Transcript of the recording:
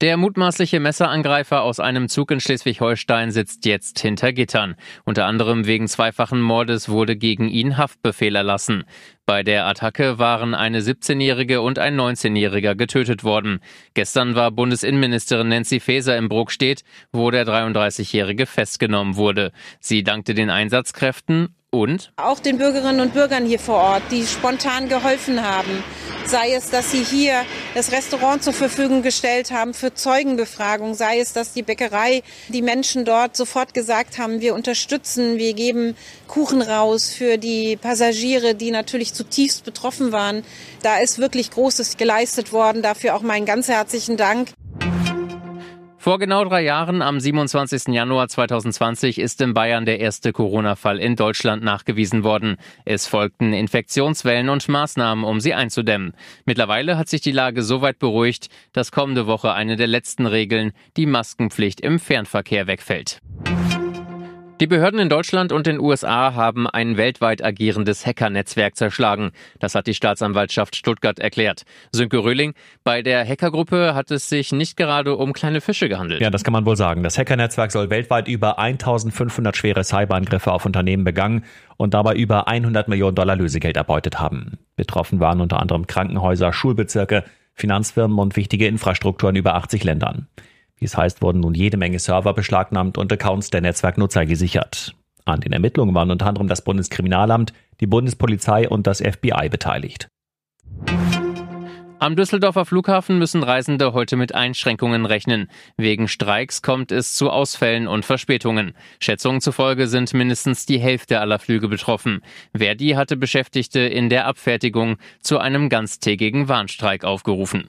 Der mutmaßliche Messerangreifer aus einem Zug in Schleswig-Holstein sitzt jetzt hinter Gittern. Unter anderem wegen zweifachen Mordes wurde gegen ihn Haftbefehl erlassen. Bei der Attacke waren eine 17-Jährige und ein 19-Jähriger getötet worden. Gestern war Bundesinnenministerin Nancy Faeser im Bruckstedt, wo der 33-Jährige festgenommen wurde. Sie dankte den Einsatzkräften und auch den Bürgerinnen und Bürgern hier vor Ort, die spontan geholfen haben. Sei es, dass sie hier das Restaurant zur Verfügung gestellt haben für Zeugenbefragung, sei es, dass die Bäckerei, die Menschen dort sofort gesagt haben, wir unterstützen, wir geben Kuchen raus für die Passagiere, die natürlich zutiefst betroffen waren. Da ist wirklich Großes geleistet worden. Dafür auch meinen ganz herzlichen Dank. Vor genau drei Jahren, am 27. Januar 2020, ist in Bayern der erste Corona-Fall in Deutschland nachgewiesen worden. Es folgten Infektionswellen und Maßnahmen, um sie einzudämmen. Mittlerweile hat sich die Lage so weit beruhigt, dass kommende Woche eine der letzten Regeln, die Maskenpflicht im Fernverkehr, wegfällt. Die Behörden in Deutschland und den USA haben ein weltweit agierendes Hackernetzwerk zerschlagen. Das hat die Staatsanwaltschaft Stuttgart erklärt. Sönke Röhling, bei der Hackergruppe hat es sich nicht gerade um kleine Fische gehandelt. Ja, das kann man wohl sagen. Das Hackernetzwerk soll weltweit über 1500 schwere Cyberangriffe auf Unternehmen begangen und dabei über 100 Millionen Dollar Lösegeld erbeutet haben. Betroffen waren unter anderem Krankenhäuser, Schulbezirke, Finanzfirmen und wichtige Infrastrukturen über 80 Ländern. Wie es heißt, wurden nun jede Menge Server beschlagnahmt und Accounts der Netzwerknutzer gesichert. An den Ermittlungen waren unter anderem das Bundeskriminalamt, die Bundespolizei und das FBI beteiligt. Am Düsseldorfer Flughafen müssen Reisende heute mit Einschränkungen rechnen. Wegen Streiks kommt es zu Ausfällen und Verspätungen. Schätzungen zufolge sind mindestens die Hälfte aller Flüge betroffen. Verdi hatte Beschäftigte in der Abfertigung zu einem ganztägigen Warnstreik aufgerufen.